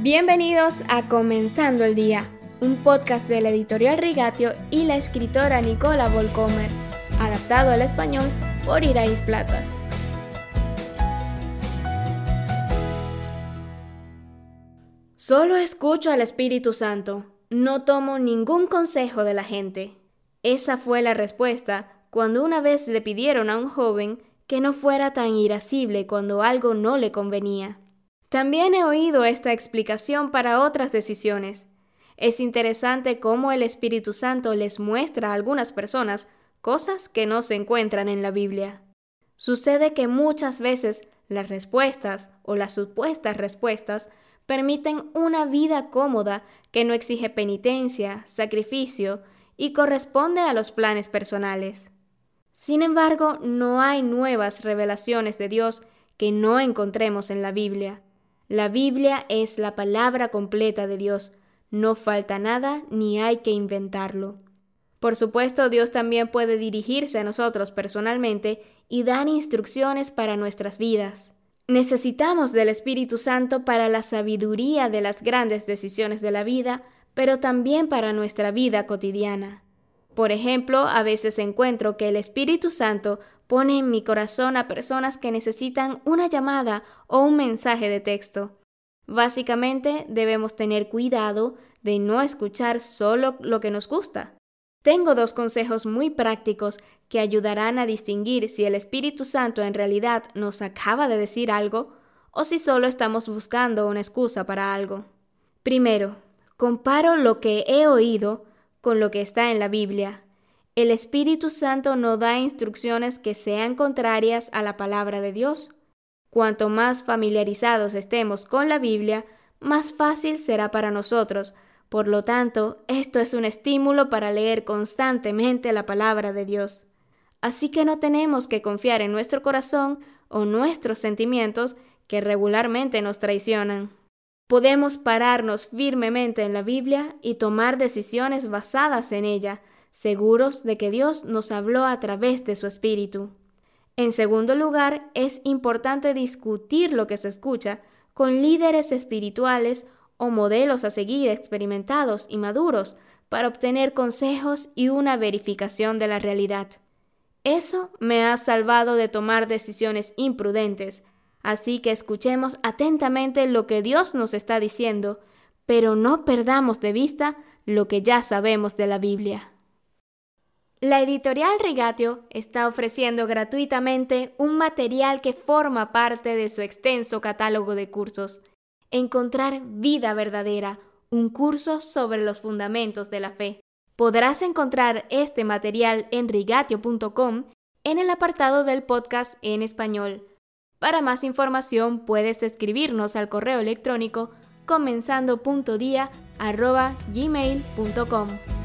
Bienvenidos a Comenzando el Día, un podcast de la editorial Rigatio y la escritora Nicola Volcomer, adaptado al español por Irais Plata. Solo escucho al Espíritu Santo, no tomo ningún consejo de la gente. Esa fue la respuesta cuando una vez le pidieron a un joven que no fuera tan irascible cuando algo no le convenía. También he oído esta explicación para otras decisiones. Es interesante cómo el Espíritu Santo les muestra a algunas personas cosas que no se encuentran en la Biblia. Sucede que muchas veces las respuestas o las supuestas respuestas permiten una vida cómoda que no exige penitencia, sacrificio y corresponde a los planes personales. Sin embargo, no hay nuevas revelaciones de Dios que no encontremos en la Biblia. La Biblia es la palabra completa de Dios. No falta nada ni hay que inventarlo. Por supuesto, Dios también puede dirigirse a nosotros personalmente y dar instrucciones para nuestras vidas. Necesitamos del Espíritu Santo para la sabiduría de las grandes decisiones de la vida, pero también para nuestra vida cotidiana. Por ejemplo, a veces encuentro que el Espíritu Santo pone en mi corazón a personas que necesitan una llamada o un mensaje de texto. Básicamente debemos tener cuidado de no escuchar solo lo que nos gusta. Tengo dos consejos muy prácticos que ayudarán a distinguir si el Espíritu Santo en realidad nos acaba de decir algo o si solo estamos buscando una excusa para algo. Primero, comparo lo que he oído con lo que está en la Biblia el Espíritu Santo no da instrucciones que sean contrarias a la palabra de Dios. Cuanto más familiarizados estemos con la Biblia, más fácil será para nosotros. Por lo tanto, esto es un estímulo para leer constantemente la palabra de Dios. Así que no tenemos que confiar en nuestro corazón o nuestros sentimientos que regularmente nos traicionan. Podemos pararnos firmemente en la Biblia y tomar decisiones basadas en ella, seguros de que Dios nos habló a través de su Espíritu. En segundo lugar, es importante discutir lo que se escucha con líderes espirituales o modelos a seguir experimentados y maduros para obtener consejos y una verificación de la realidad. Eso me ha salvado de tomar decisiones imprudentes, así que escuchemos atentamente lo que Dios nos está diciendo, pero no perdamos de vista lo que ya sabemos de la Biblia. La editorial Rigatio está ofreciendo gratuitamente un material que forma parte de su extenso catálogo de cursos. Encontrar vida verdadera, un curso sobre los fundamentos de la fe. Podrás encontrar este material en rigatio.com en el apartado del podcast en español. Para más información puedes escribirnos al correo electrónico comenzando.dia@gmail.com.